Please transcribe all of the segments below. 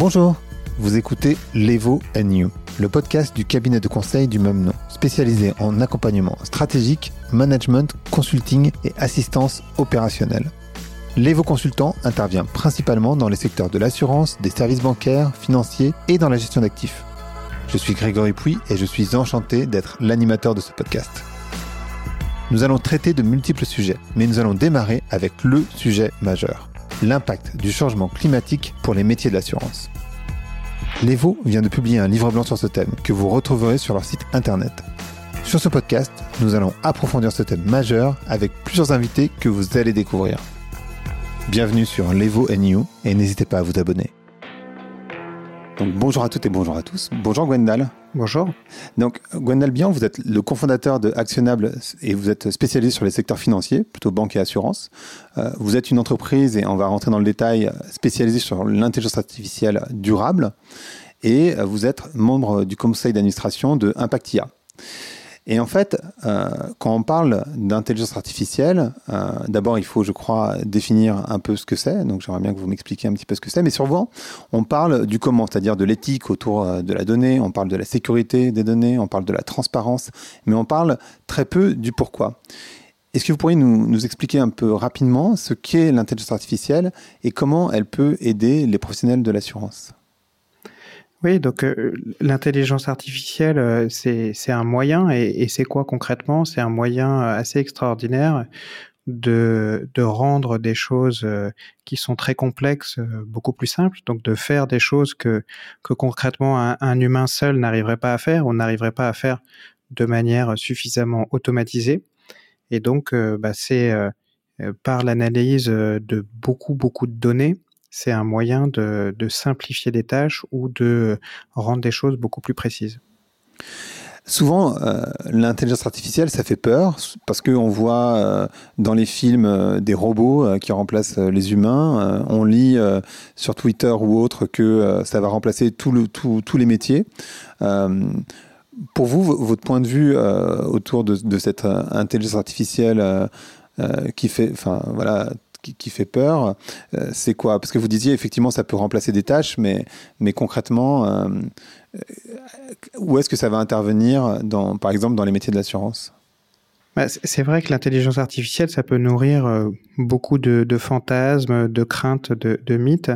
Bonjour, vous écoutez Levo You, le podcast du cabinet de conseil du même nom, spécialisé en accompagnement stratégique, management, consulting et assistance opérationnelle. Levo Consultant intervient principalement dans les secteurs de l'assurance, des services bancaires, financiers et dans la gestion d'actifs. Je suis Grégory Pouy et je suis enchanté d'être l'animateur de ce podcast. Nous allons traiter de multiples sujets, mais nous allons démarrer avec le sujet majeur l'impact du changement climatique pour les métiers de l'assurance. L'Evo vient de publier un livre blanc sur ce thème que vous retrouverez sur leur site internet. Sur ce podcast, nous allons approfondir ce thème majeur avec plusieurs invités que vous allez découvrir. Bienvenue sur l'Evo NU et n'hésitez pas à vous abonner. Donc bonjour à toutes et bonjour à tous. Bonjour Gwendal. Bonjour. Donc Gwendal Bian, vous êtes le cofondateur de Actionnable et vous êtes spécialisé sur les secteurs financiers, plutôt banque et assurance. Euh, vous êtes une entreprise, et on va rentrer dans le détail, spécialisée sur l'intelligence artificielle durable. Et vous êtes membre du conseil d'administration de Impactia. Et en fait, euh, quand on parle d'intelligence artificielle, euh, d'abord il faut, je crois, définir un peu ce que c'est. Donc j'aimerais bien que vous m'expliquiez un petit peu ce que c'est. Mais surtout, on parle du comment, c'est-à-dire de l'éthique autour euh, de la donnée, on parle de la sécurité des données, on parle de la transparence, mais on parle très peu du pourquoi. Est-ce que vous pourriez nous, expliquer un peu rapidement ce qu'est l'intelligence artificielle et comment elle peut aider les professionnels de l'assurance? Oui, donc euh, l'intelligence artificielle, euh, c'est un moyen, et, et c'est quoi concrètement? C'est un moyen euh, assez extraordinaire de, de rendre des choses qui sont très complexes beaucoup plus simples, donc de faire des choses que, que concrètement un, un humain seul n'arriverait pas à faire, ou n'arriverait pas à faire de manière suffisamment automatisée. Et donc, bah, c'est par l'analyse de beaucoup, beaucoup de données, c'est un moyen de, simplifier des tâches ou de rendre des choses beaucoup plus précises. Souvent, euh, l'intelligence artificielle, ça fait peur parce qu'on voit euh, dans les films euh, des robots qui remplacent les humains. on lit sur Twitter ou autre que ça va remplacer tous les métiers. pour vous, votre point de vue autour de, de cette intelligence artificielle qui fait, enfin voilà, qui, fait peur, euh, c'est quoi? Parce que vous disiez effectivement ça peut remplacer des tâches, mais, mais concrètement, euh, euh, où est-ce que ça va intervenir, dans, par exemple, dans les métiers de l'assurance? Bah, c'est vrai que l'intelligence artificielle, ça peut nourrir beaucoup de, fantasmes, de craintes, de, mythes,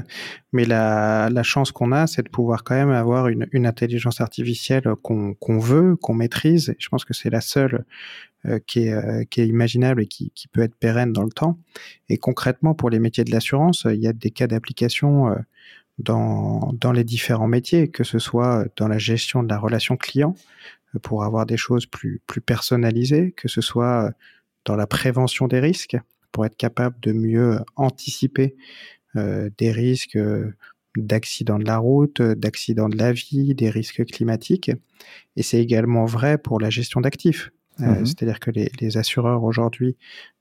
mais la, chance qu'on a, c'est de pouvoir quand même avoir une, intelligence artificielle qu'on veut, qu'on maîtrise. je pense que c'est la seule euh, qui, est, euh, est imaginable et qui, peut être pérenne dans le temps. Et concrètement, pour les métiers de l'assurance, il y a des cas d'application euh, dans, les différents métiers, que ce soit dans la gestion de la relation client, pour avoir des choses plus, personnalisées, que ce soit dans la prévention des risques, pour être capable de mieux anticiper euh, des risques d'accidents de la route, d'accidents de la vie, des risques climatiques. Et c'est également vrai pour la gestion d'actifs. Euh, mmh c'est-à-dire que les, assureurs aujourd'hui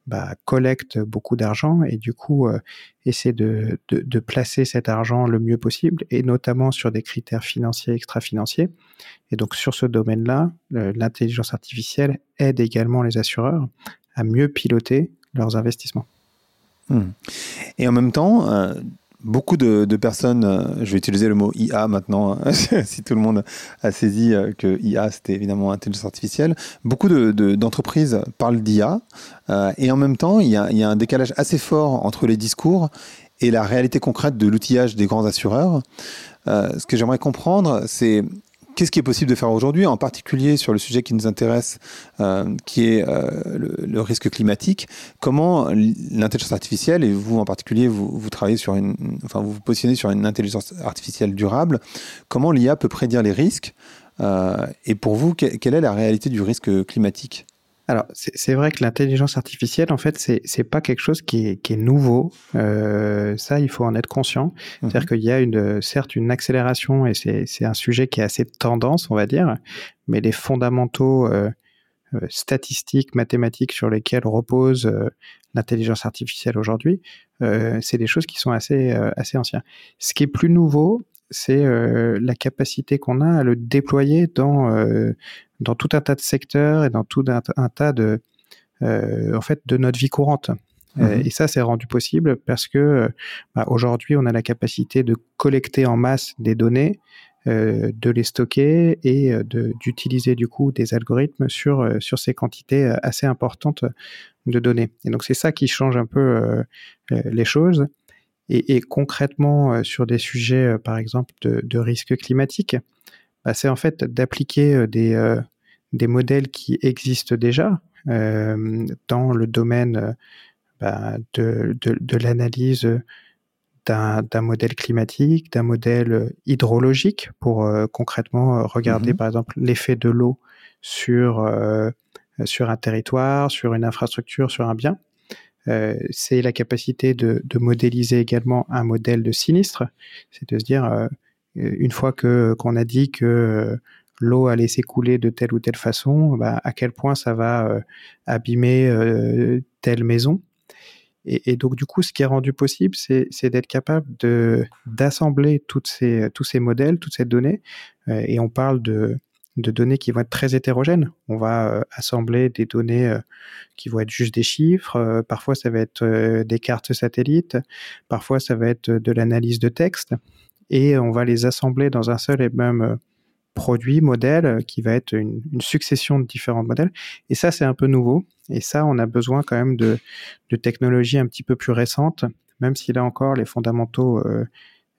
bah, collectent beaucoup d'argent et du coup euh, essaient de, placer cet argent le mieux possible et notamment sur des critères financiers extra-financiers. Et donc sur ce domaine-là, l'intelligence artificielle aide également les assureurs à mieux piloter leurs investissements. Mmh. Et en même temps, euh, beaucoup de, personnes, euh, je vais utiliser le mot IA maintenant, hein, si tout le monde a saisi euh, que IA c'était évidemment intelligence artificielle, beaucoup d'entreprises parlent d'IA euh, et en même temps il y, a, un décalage assez fort entre les discours et la réalité concrète de l'outillage des grands assureurs. ce que j'aimerais comprendre, c'est Qu'est-ce qui est possible de faire aujourd'hui, en particulier sur le sujet qui nous intéresse, euh, qui est euh, le, risque climatique? Comment l'intelligence artificielle, et vous en particulier, vous, vous, travaillez sur une, enfin vous vous positionnez sur une intelligence artificielle durable, comment l'IA peut prédire les risques euh, Et pour vous, quelle est la réalité du risque climatique? Alors, c'est vrai que l'intelligence artificielle, en fait, c'est pas quelque chose qui est, qui est nouveau. Euh, ça, il faut en être conscient. C'est-à-dire mhm. qu'il y a une, certes une accélération et c'est un sujet qui est assez tendance, on va dire, mais les fondamentaux euh, euh statistiques, mathématiques sur lesquels repose euh, l'intelligence artificielle aujourd'hui, euh, c'est des choses qui sont assez, assez anciennes. Ce qui est plus nouveau, c'est la capacité qu'on a à le déployer dans dans tout un tas de secteurs et dans tout un, tas de, euh, en fait, de notre vie courante. Mhm. et ça, c'est rendu possible parce que bah, aujourd'hui, on a la capacité de collecter en masse des données, de les stocker et d'utiliser du coup des algorithmes sur, sur ces quantités assez importantes de données. Et donc c'est ça qui change un peu les choses. Et, concrètement, sur des sujets, par exemple, de, de risque climatique, bah, c'est en fait d'appliquer des, des modèles qui existent déjà dans le domaine bah, de, de, de l'analyse d'un modèle climatique, d'un modèle hydrologique pour euh, concrètement euh, regarder mmh par exemple l'effet de l'eau sur, euh, sur un territoire, sur une infrastructure, sur un bien. C'est la capacité de, de, modéliser également un modèle de sinistre, c'est de se dire une fois que qu'on a dit que l'eau allait s'écouler de telle ou telle façon, bah, à quel point ça va abîmer telle maison et, donc, du coup, ce qui est rendu possible, c'est d'être capable d'assembler ces, tous ces modèles, toutes ces données. Euh, et on parle de, de données qui vont être très hétérogènes. On va euh, assembler des données euh, qui vont être juste des chiffres. parfois, ça va être des cartes satellites. Parfois, ça va être de l'analyse de texte. Et on va les assembler dans un seul et même produit, modèle, qui va être une, succession de différents modèles. Et ça, c'est un peu nouveau. Et ça, on a besoin quand même de, de technologies un petit peu plus récentes, même si là encore, les fondamentaux euh,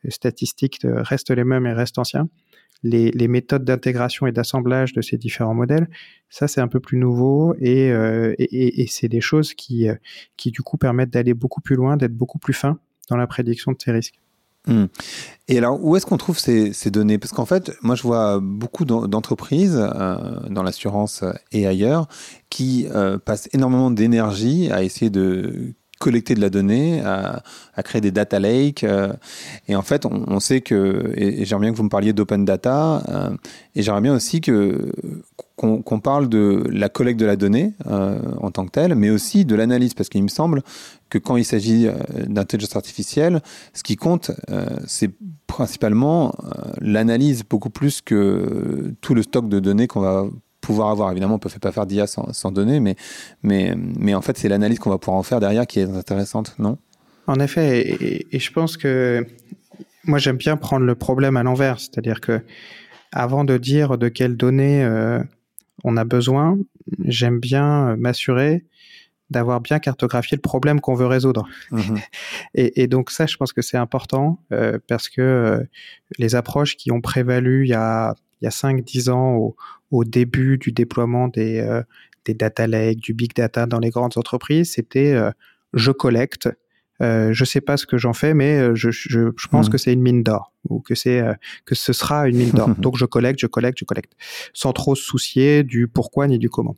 statistiques restent les mêmes et restent anciens. Les, méthodes d'intégration et d'assemblage de ces différents modèles, ça c'est un peu plus nouveau et, euh, c'est des choses qui, euh, qui du coup permettent d'aller beaucoup plus loin, d'être beaucoup plus fin dans la prédiction de ces risques. Hmm. Et alors, où est-ce qu'on trouve ces, données? Parce qu'en fait, moi, je vois beaucoup d'entreprises euh, dans l'assurance et ailleurs qui passent énormément d'énergie à essayer de collecter de la donnée, à, créer des data lakes. Euh, et en fait, on, on sait que, et, j'aimerais bien que vous me parliez d'open data, euh, et j'aimerais bien aussi que qu'on parle de la collecte de la donnée euh, en tant que telle, mais aussi de l'analyse, parce qu'il me semble que quand il s'agit d'intelligence artificielle, ce qui compte, c'est principalement l'analyse beaucoup plus que tout le stock de données qu'on va pouvoir avoir. Évidemment, on ne peut pas faire d'IA sans, sans, données, mais, mais, mais en fait, c'est l'analyse qu'on va pouvoir en faire derrière qui est intéressante, non? En effet, et, je pense que moi, j'aime bien prendre le problème à l'envers, c'est-à-dire que avant de dire de quelles données euh, on a besoin, j'aime bien m'assurer d'avoir bien cartographié le problème qu'on veut résoudre. Mhm. et, et, donc ça, je pense que c'est important euh, parce que euh, les approches qui ont prévalu il y a il y a 5-10 ans au, au, début du déploiement des, euh, des data lakes, du big data dans les grandes entreprises, c'était euh, je collecte, euh, je sais pas ce que j'en fais, mais euh, je, je, je pense mmh. que c'est une mine d'or ou que c'est que ce sera une mine d'or. Donc je collecte, je collecte, je collecte, sans trop se soucier du pourquoi ni du comment.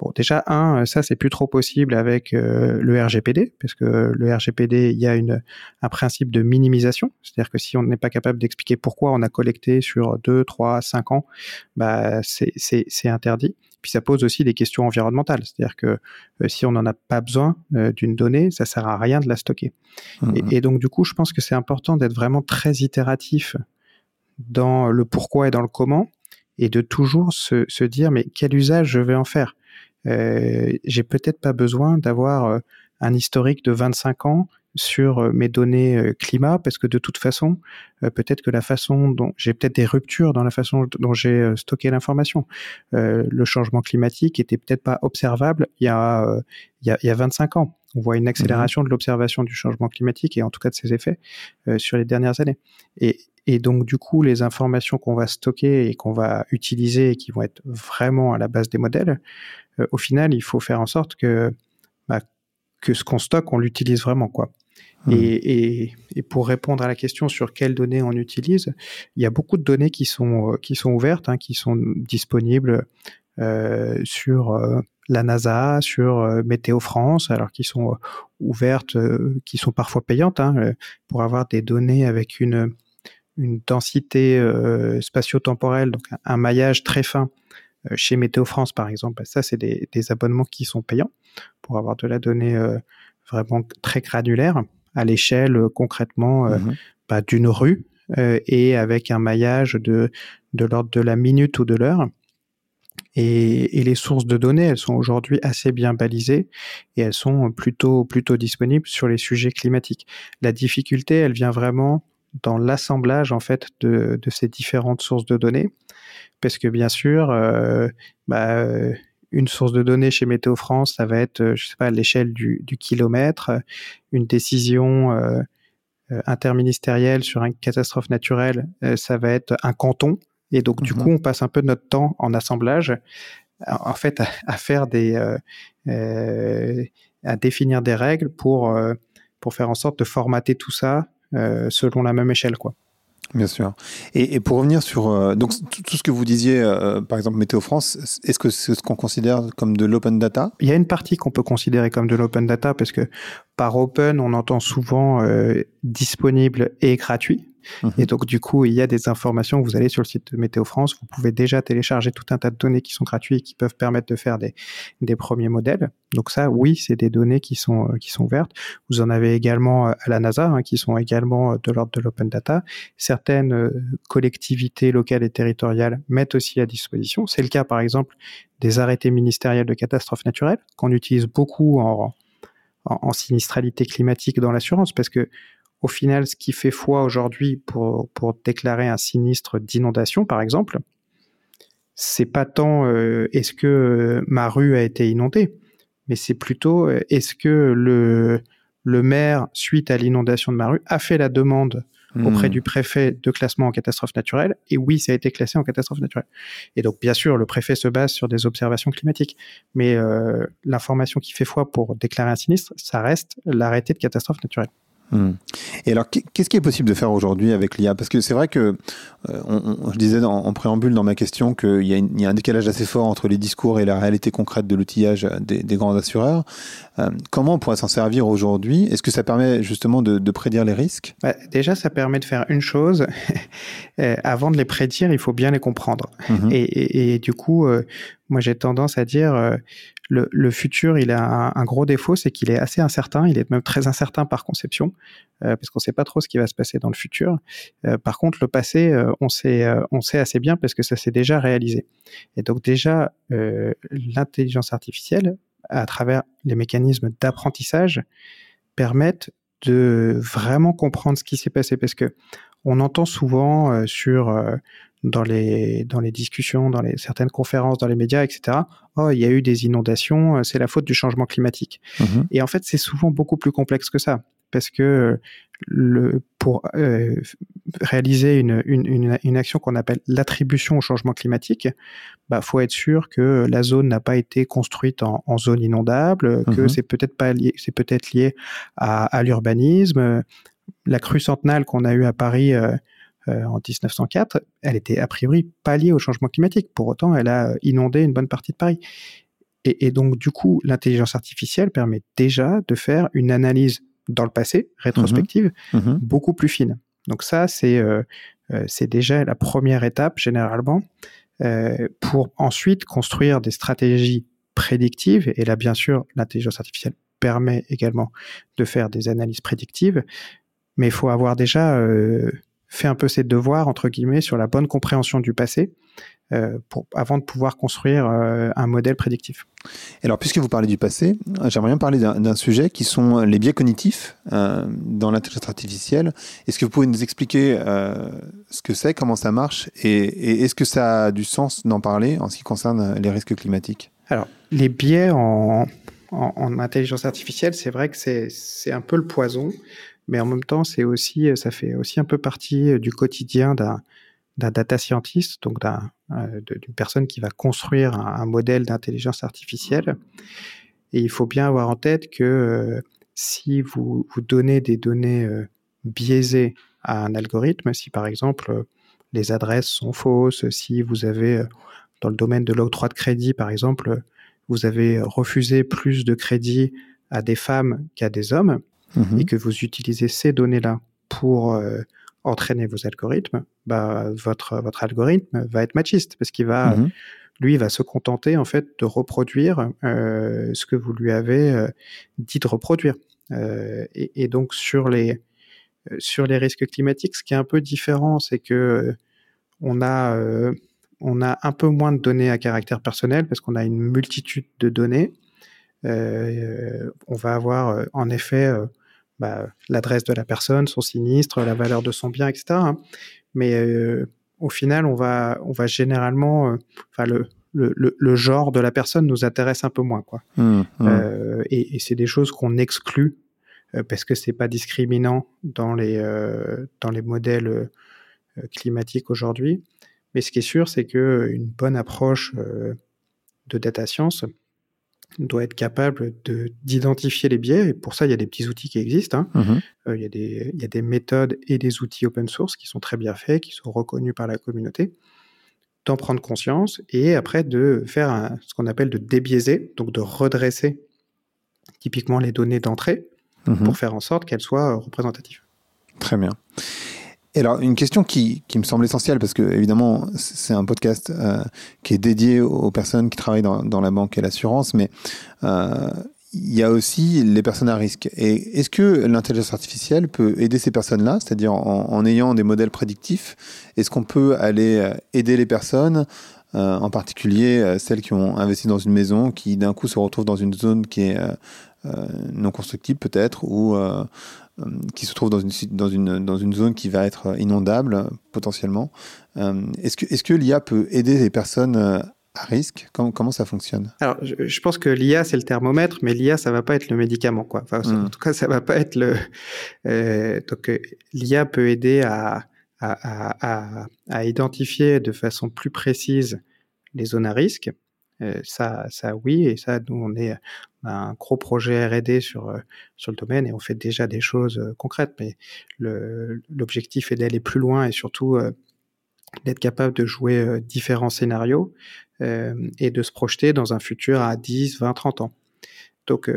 Bon, déjà, un, ça, c'est plus trop possible avec euh, le RGPD, parce que le RGPD, il y a une, un principe de minimisation, c'est-à-dire que si on n'est pas capable d'expliquer pourquoi on a collecté sur 2, 3, 5 ans, bah, c'est interdit. Puis ça pose aussi des questions environnementales, c'est-à-dire que euh, si on n'en a pas besoin euh, d'une donnée, ça sert à rien de la stocker. Mmh. Et, et, donc, du coup, je pense que c'est important d'être vraiment très itératif dans le pourquoi et dans le comment, et de toujours se, se dire, mais quel usage je vais en faire? euh, j'ai peut-être pas besoin d'avoir euh, un historique de 25 ans sur euh, mes données climat parce que de toute façon, peut-être que la façon dont j'ai peut-être des ruptures dans la façon dont j'ai stocké l'information. le changement climatique était peut-être pas observable il y a il y a, il y a 25 ans. On voit une accélération de l'observation du changement climatique et en tout cas de ses effets sur les dernières années. Et, et donc, du coup, les informations qu'on va stocker et qu'on va utiliser et qui vont être vraiment à la base des modèles, euh, au final, il faut faire en sorte que, bah, que ce qu'on stocke, on l'utilise vraiment, quoi. Mmh. Et, et, et, pour répondre à la question sur quelles données on utilise, il y a beaucoup de données qui sont, euh, qui sont ouvertes, hein, qui sont disponibles euh, sur euh, la NASA, sur euh, Météo France, alors qui sont ouvertes, qui sont parfois payantes, hein, pour avoir des données avec une, une densité spatio-temporelle, donc un, maillage très fin chez Météo France par exemple. Ça, c'est des, des, abonnements qui sont payants pour avoir de la donnée euh, vraiment très granulaire à l'échelle concrètement mmh bah, d'une rue et avec un maillage de, de l'ordre de la minute ou de l'heure. Et, les sources de données, elles sont aujourd'hui assez bien balisées et elles sont plutôt, plutôt disponibles sur les sujets climatiques. La difficulté, elle vient vraiment dans l'assemblage en fait de, ces différentes sources de données, parce que bien sûr, euh, bah, une source de données chez Météo France, ça va être, je sais pas, l'échelle du, kilomètre, une décision euh, interministérielle sur une catastrophe naturelle, euh, ça va être un canton. Et donc, du mhm. coup, on passe un peu de notre temps en assemblage, en fait, à, faire des, euh, euh, à définir des règles pour, euh, pour faire en sorte de formater tout ça selon la même échelle, quoi. Bien sûr. Et, pour revenir sur euh, donc tout, ce que vous disiez, euh, par exemple Météo France, est-ce que c'est ce qu'on considère comme de l'open data? Il y a une partie qu'on peut considérer comme de l'open data parce que par open, on entend souvent euh, disponible et gratuit. Mhm. Et donc, du coup, il y a des informations. Vous allez sur le site de Météo France, vous pouvez déjà télécharger tout un tas de données qui sont gratuites et qui peuvent permettre de faire des, des premiers modèles. Donc ça, oui, c'est des données qui sont euh, qui sont ouvertes. Vous en avez également euh, à la NASA, hein, qui sont également euh, de l'ordre de l'open data. Certaines collectivités locales et territoriales mettent aussi à disposition. C'est le cas, par exemple, des arrêtés ministériels de catastrophes naturelles qu'on utilise beaucoup en, en, sinistralité climatique dans l'assurance, parce que au final, ce qui fait foi aujourd'hui pour, pour déclarer un sinistre d'inondation, par exemple, c'est pas tant euh, est-ce que euh, ma rue a été inondée, mais c'est plutôt euh, est-ce que le, le maire, suite à l'inondation de ma rue, a fait la demande auprès hmm. du préfet de classement en catastrophe naturelle. Et oui, ça a été classé en catastrophe naturelle. Et donc, bien sûr, le préfet se base sur des observations climatiques. Mais l'information qui fait foi pour déclarer un sinistre, ça reste l'arrêté de catastrophe naturelle. Hmm. Et alors, qu'est-ce qui est possible de faire aujourd'hui avec l'IA Parce que c'est vrai que, euh, on, je disais en, préambule dans ma question qu'il y, y, a un décalage assez fort entre les discours et la réalité concrète de l'outillage des, des, grands assureurs. Euh, comment on pourrait s'en servir aujourd'hui? Est-ce que ça permet justement de, de prédire les risques? Bah, Déjà, ça permet de faire une chose. Euh, avant de les prédire, il faut bien les comprendre. Mhm. Et, et, et, du coup, moi j'ai tendance à dire le, futur, il a un, gros défaut, c'est qu'il est assez incertain. Il est même très incertain par conception, euh, parce qu'on ne sait pas trop ce qui va se passer dans le futur. Euh, par contre, le passé, euh, on sait, on sait assez bien parce que ça s'est déjà réalisé. Et donc déjà, l'intelligence artificielle, à travers les mécanismes d'apprentissage, permettent de vraiment comprendre ce qui s'est passé, parce que on entend souvent sur dans les, dans les discussions, dans les, certaines conférences, dans les médias, etc. Oh, il y a eu des inondations, euh, c'est la faute du changement climatique. Mhm. Et en fait, c'est souvent beaucoup plus complexe que ça. Parce que le, pour euh, réaliser une, une, une, action qu'on appelle l'attribution au changement climatique, bah faut être sûr que la zone n'a pas été construite en, en zone inondable, que mhm. c'est peut-être pas lié, c'est peut-être lié à, à l'urbanisme. La crue centenale qu'on a eue à Paris euh, euh, en 1904, elle était a priori pas liée au changement climatique. Pour autant, elle a inondé une bonne partie de Paris. Et, donc, du coup, l'intelligence artificielle permet déjà de faire une analyse dans le passé, rétrospective, mmh mmh beaucoup plus fine. Donc ça, c'est euh, euh, c'est déjà la première étape généralement pour ensuite construire des stratégies prédictives. Et là, bien sûr, l'intelligence artificielle permet également de faire des analyses prédictives, mais il faut avoir déjà fait un peu ses devoirs, entre guillemets, sur la bonne compréhension du passé. Euh, pour, avant de pouvoir construire euh, un modèle prédictif. Alors, puisque vous parlez du passé, j'aimerais bien parler d'un sujet qui sont les biais cognitifs euh, dans l'intelligence artificielle. Est-ce que vous pouvez nous expliquer ce que c'est, comment ça marche, et, est-ce que ça a du sens d'en parler en ce qui concerne les risques climatiques? Alors, les biais en, en intelligence artificielle, c'est vrai que c'est un peu le poison mais en même temps, c'est aussi, ça fait aussi un peu partie euh, du quotidien d'un data scientist, donc euh, d'une personne qui va construire un, modèle d'intelligence artificielle. Et il faut bien avoir en tête que euh, si vous, vous donnez des données biaisées à un algorithme, si par exemple les adresses sont fausses, si vous avez dans le domaine de l'octroi de crédit, par exemple, vous avez refusé plus de crédit à des femmes qu'à des hommes, Mhm. et que vous utilisez ces données-là pour euh, entraîner vos algorithmes, bah, votre, votre algorithme va être machiste parce qu'il va, mhm. lui, va se contenter en fait de reproduire euh, ce que vous lui avez euh, dit de reproduire. Et, et, donc sur les sur les risques climatiques, ce qui est un peu différent, c'est que on a on a un peu moins de données à caractère personnel parce qu'on a une multitude de données. Euh, on va avoir en effet bah, l'adresse de la personne, son sinistre, la valeur de son bien, etc. Hein. Mais au final, on va, on va généralement, enfin le, le, le, genre de la personne nous intéresse un peu moins, quoi. Mmh, mmh. et, et c'est des choses qu'on exclut parce que c'est pas discriminant dans les dans les modèles climatiques aujourd'hui. Mais ce qui est sûr, c'est que une bonne approche de data science doit être capable d'identifier les biais. Et pour ça, il y a des petits outils qui existent. Hein. Mmh il, y a des, il, y a des, méthodes et des outils open source qui sont très bien faits, qui sont reconnus par la communauté. D'en prendre conscience et après de faire ce qu'on appelle de débiaiser, donc de redresser typiquement les données d'entrée mmh pour faire en sorte qu'elles soient représentatives. Très bien. Et alors, une question qui, qui, me semble essentielle, parce que évidemment, c'est un podcast euh, qui est dédié aux personnes qui travaillent dans, dans la banque et l'assurance, mais euh, il y a aussi les personnes à risque. Et est-ce que l'intelligence artificielle peut aider ces personnes-là, c'est-à-dire en, en, ayant des modèles prédictifs Est-ce qu'on peut aller euh, aider les personnes euh, en particulier euh, celles qui ont investi dans une maison, qui d'un coup se retrouvent dans une zone qui est non constructible peut-être, ou euh, qui se trouve dans une, dans, une, dans une zone qui va être inondable potentiellement. Euh, est-ce que, est que l'IA peut aider les personnes euh, à risque? Comment, comment ça fonctionne? Alors, je, pense que l'IA, c'est le thermomètre, mais l'IA, ça va pas être le médicament. Quoi. Enfin, En hmm. tout cas, ça va pas être le... donc, l'IA peut aider à, à, à, à, identifier de façon plus précise les zones à risque. Ça, ça, oui, et ça, nous, on est, un gros projet R&D sur sur le domaine et on fait déjà des choses concrètes. Mais l'objectif est d'aller plus loin et surtout d'être capable de jouer différents scénarios et de se projeter dans un futur à 10, 20, 30 ans. Donc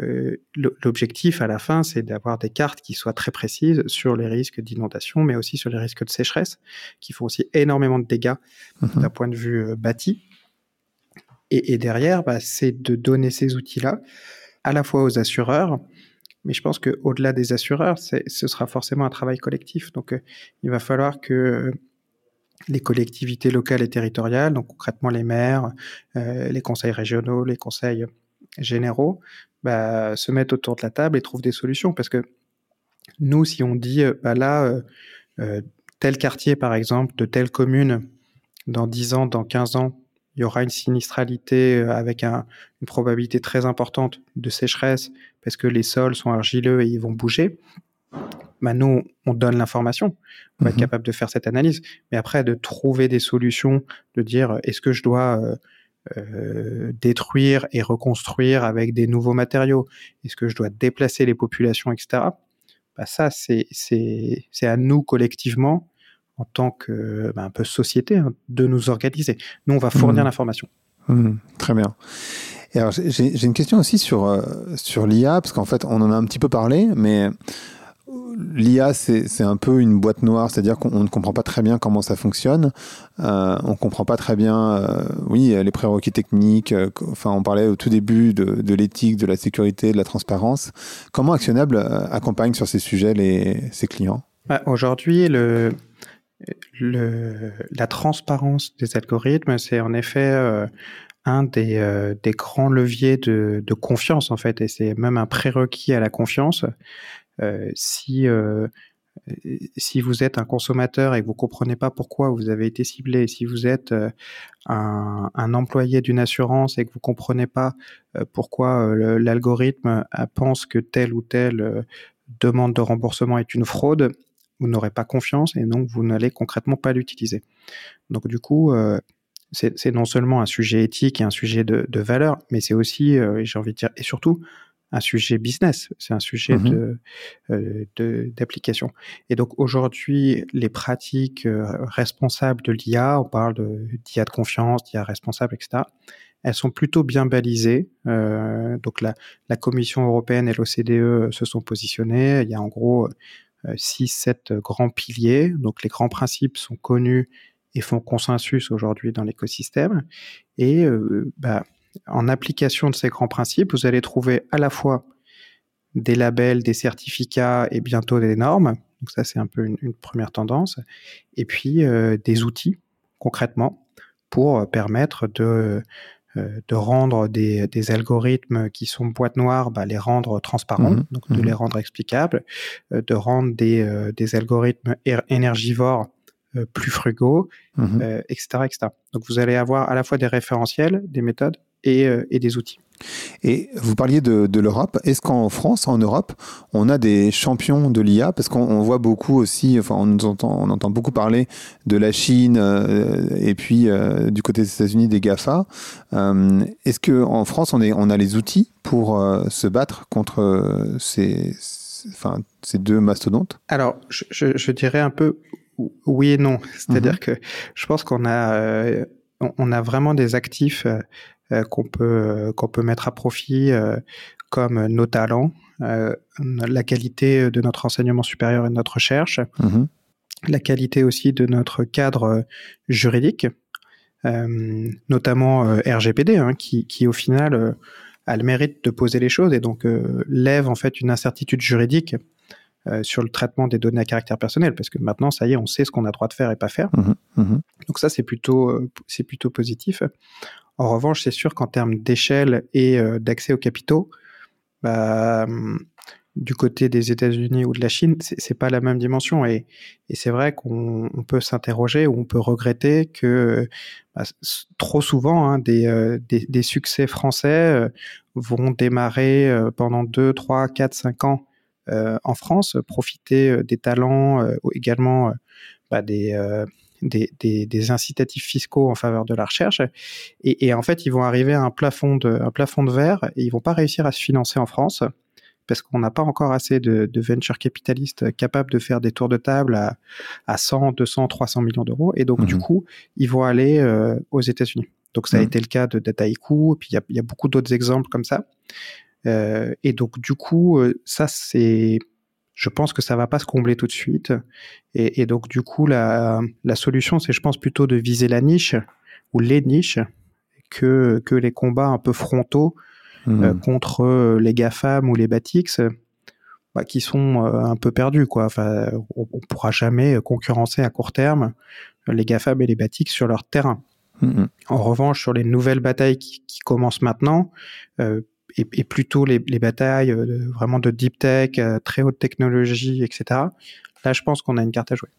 l'objectif à la fin, c'est d'avoir des cartes qui soient très précises sur les risques d'inondation, mais aussi sur les risques de sécheresse, qui font aussi énormément de dégâts mmh d'un point de vue bâti. Et, derrière, bah, c'est de donner ces outils-là à la fois aux assureurs, mais je pense qu'au-delà des assureurs, ce sera forcément un travail collectif. Donc, euh, il va falloir que les collectivités locales et territoriales, donc concrètement les maires, euh, les conseils régionaux, les conseils généraux, bah, se mettent autour de la table et trouvent des solutions. Parce que nous, si on dit, euh, bah là, tel quartier, par exemple, de telle commune, dans 10 ans, dans 15 ans, il y aura une sinistralité euh, avec un, une probabilité très importante de sécheresse parce que les sols sont argileux et ils vont bouger. Bah nous, on donne l'information, on va être mhm. capable de faire cette analyse. Mais après, de trouver des solutions, de dire euh, est-ce que je dois euh, euh, détruire et reconstruire avec des nouveaux matériaux, est-ce que je dois déplacer les populations, etc. Bah ça, c'est à nous collectivement en tant que bah, un peu société hein, de nous organiser. Nous, on va fournir mmh. l'information. Mmh, très bien. Et alors, j'ai une question aussi sur, euh, sur l'IA, parce qu'en fait, on en a un petit peu parlé, mais l'IA, c'est un peu une boîte noire, c'est-à-dire qu'on ne comprend pas très bien comment ça fonctionne. Euh, on ne comprend pas très bien, euh, oui, les prérequis techniques. enfin, on parlait au tout début de, de l'éthique, de la sécurité, de la transparence. Comment Actionnable accompagne sur ces sujets les, ses clients? Bah, Aujourd'hui, le, le, la transparence des algorithmes, c'est en effet euh, un des, euh, des, grands leviers de, de, confiance en fait, et c'est même un prérequis à la confiance. Euh, si euh, si vous êtes un consommateur et que vous comprenez pas pourquoi vous avez été ciblé, si vous êtes un, un, employé d'une assurance et que vous comprenez pas pourquoi l'algorithme pense que telle ou telle demande de remboursement est une fraude, vous n'aurez pas confiance et donc vous n'allez concrètement pas l'utiliser. Donc du coup, euh, c'est non seulement un sujet éthique et un sujet de, de valeur, mais c'est aussi, euh, j'ai envie de dire, et surtout un sujet business, c'est un sujet mmh euh, de d'application. et donc aujourd'hui, les pratiques responsables de l'IA, on parle d'IA de, de confiance, d'IA responsable, etc. Elles sont plutôt bien balisées. donc la, la Commission européenne et l'OCDE se sont positionnés. Il y a en gros six, sept grands piliers. Donc les grands principes sont connus et font consensus aujourd'hui dans l'écosystème. Et euh, bah, en application de ces grands principes, vous allez trouver à la fois des labels, des certificats et bientôt des normes. Donc ça, c'est un peu une, première tendance. Et puis euh, des outils, concrètement, pour permettre de de rendre des, des, algorithmes qui sont boîte noire, bah, les rendre transparents, mmh donc de mmh les rendre explicables, de rendre des, des algorithmes énergivores plus frugaux, etc., etc. Donc vous allez avoir à la fois des référentiels, des méthodes et, et des outils. Et vous parliez de, de l'Europe. Est-ce qu'en France, en Europe, on a des champions de l'IA Parce qu'on voit beaucoup aussi, enfin, on, entend, on entend beaucoup parler de la Chine euh, et puis euh, du côté des États-Unis des GAFA. Euh, est-ce qu'en France, on, est, on a les outils pour se battre contre ces, enfin, ces deux mastodontes? Alors, je, je, dirais un peu oui et non. C'est-à-dire mhm. que je pense qu'on a, on a vraiment des actifs euh, qu'on peut euh, qu'on peut mettre à profit euh, comme nos talents, la qualité de notre enseignement supérieur et de notre recherche, mm-hmm. la qualité aussi de notre cadre juridique, notamment RGPD, hein, qui, qui, au final a le mérite de poser les choses et donc lève en fait une incertitude juridique sur le traitement des données à caractère personnel, parce que maintenant, ça y est, on sait ce qu'on a droit de faire et pas faire. Mm-hmm. Mm-hmm. Donc ça, c'est plutôt, c'est plutôt positif. En revanche, c'est sûr qu'en termes d'échelle et euh, d'accès aux capitaux, bah, hum, du côté des États-Unis ou de la Chine, c'est pas la même dimension. Et, c'est vrai qu'on peut s'interroger ou on peut regretter que bah, trop souvent hein, euh, des, succès français euh, vont démarrer pendant 2, 3, 4, 5 ans en France, profiter des talents, également bah, des des, des, incitatifs fiscaux en faveur de la recherche. Et, en fait, ils vont arriver à un plafond de, un plafond de verre et ils vont pas réussir à se financer en France parce qu'on n'a pas encore assez de, de venture capitalistes capables de faire des tours de table à, à 100, 200, 300 millions d'euros. Et donc, du mhm. coup, ils vont aller euh, aux États-Unis. Donc, ça a mhm. été le cas de Dataiku, et puis il y a, beaucoup d'autres exemples comme ça. Euh, et donc, du coup, euh, ça, c'est je pense que ça va pas se combler tout de suite. Et, donc, du coup, la, la solution, c'est, je pense, plutôt de viser la niche ou les niches que, que les combats un peu frontaux mmh. euh, contre les GAFAM ou les Batix, bah, qui sont un peu perdus. Quoi. Enfin, on, ne pourra jamais concurrencer à court terme les GAFAM et les Batix sur leur terrain. Mmh. En revanche, sur les nouvelles batailles qui, qui commencent maintenant, et, plutôt les, batailles euh, vraiment de deep tech, euh, très haute technologie, etc. Là, je pense qu'on a une carte à jouer.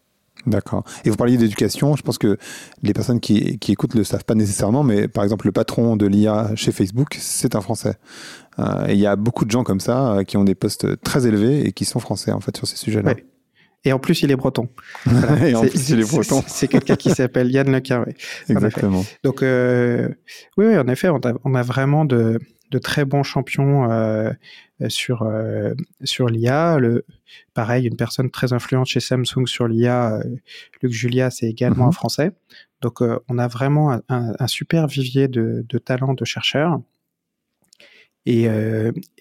D'accord. Et vous parliez d'éducation, je pense que les personnes qui, écoutent ne le savent pas nécessairement, mais par exemple, le patron de l'IA chez Facebook, c'est un Français. Euh, il y a beaucoup de gens comme ça qui ont des postes très élevés et qui sont Français, en fait, sur ces sujets-là. Et en plus, il est breton. et en plus, il est breton. C'est quelqu'un qui s'appelle Yann Lequin, oui. Exactement. Donc, oui, oui, en effet, on a vraiment de, de très bons champions euh, sur euh, sur l'IA. Le, pareil, une personne très influente chez Samsung sur l'IA, euh, Luc Julia, c'est également un mhm. Français. Donc, on a vraiment un, super vivier de, de talents de chercheurs. Et,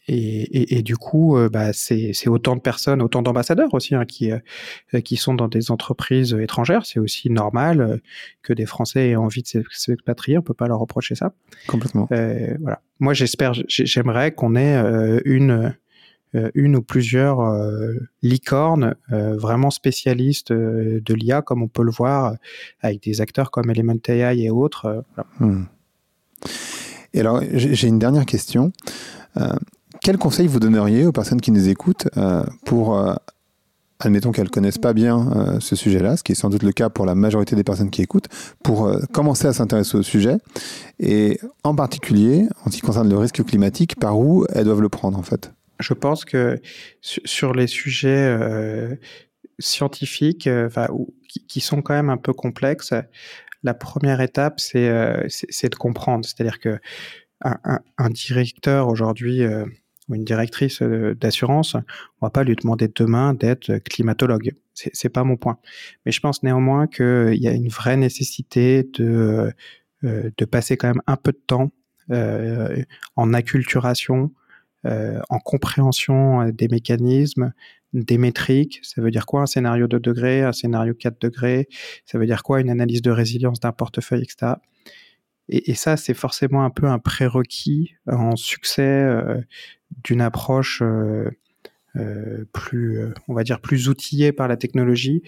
et, et, du coup, euh, bah, c'est autant de personnes, autant d'ambassadeurs aussi hein, qui, euh, qui sont dans des entreprises étrangères. C'est aussi normal euh, que des Français aient envie de s'expatrier. On peut pas leur reprocher ça. Complètement. voilà. Moi, j'espère, j'aimerais qu'on ait une une ou plusieurs licornes vraiment spécialistes de l'IA, comme on peut le voir avec des acteurs comme Element AI et autres. Hmm. Et alors, j'ai une dernière question. Quel conseil vous donneriez aux personnes qui nous écoutent euh, pour, euh, admettons qu'elles ne connaissent pas bien euh, ce sujet-là, ce qui est sans doute le cas pour la majorité des personnes qui écoutent, pour commencer à s'intéresser au sujet et en particulier, en ce qui concerne le risque climatique, par où elles doivent le prendre en fait? Je pense que sur les sujets scientifiques, qui, qui, sont quand même un peu complexes, la première étape, c'est de comprendre. C'est-à-dire que un, directeur aujourd'hui ou une directrice euh, d'assurance, on va pas lui demander demain d'être climatologue. C'est, pas mon point. Mais je pense néanmoins qu'il y a une vraie nécessité de, euh, de passer quand même un peu de temps euh, en acculturation, euh, en compréhension des mécanismes, des métriques. Ça veut dire quoi un scénario de degré, un scénario 4 degrés? Ça veut dire quoi une analyse de résilience d'un portefeuille, etc. Et, et, ça, c'est forcément un peu un prérequis en succès euh, d'une approche euh, euh, plus, on va dire, plus outillée par la technologie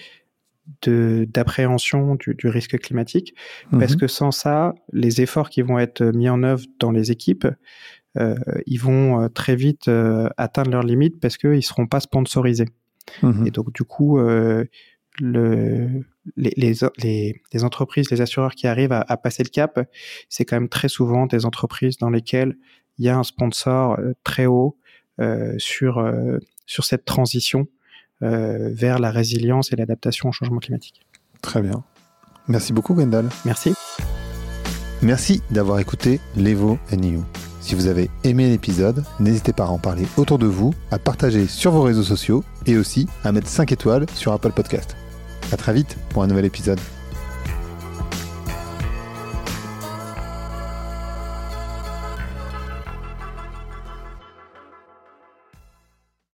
d'appréhension du, du, risque climatique, parce mhm. que sans ça, les efforts qui vont être mis en œuvre dans les équipes, ils vont euh, très vite euh, atteindre leurs limites parce qu'ils ne seront pas sponsorisés. Mhm. Et donc, du coup, le, les, les, les, entreprises, les assureurs qui arrivent à, à passer le cap, c'est quand même très souvent des entreprises dans lesquelles il y a un sponsor très haut sur, sur cette transition euh, vers la résilience et l'adaptation au changement climatique. Très bien. Merci beaucoup, Gwendal. Merci. Merci d'avoir écouté l'Evo You. Si vous avez aimé l'épisode, n'hésitez pas à en parler autour de vous, à partager sur vos réseaux sociaux et aussi à mettre 5 étoiles sur Apple Podcast. À très vite pour un nouvel épisode.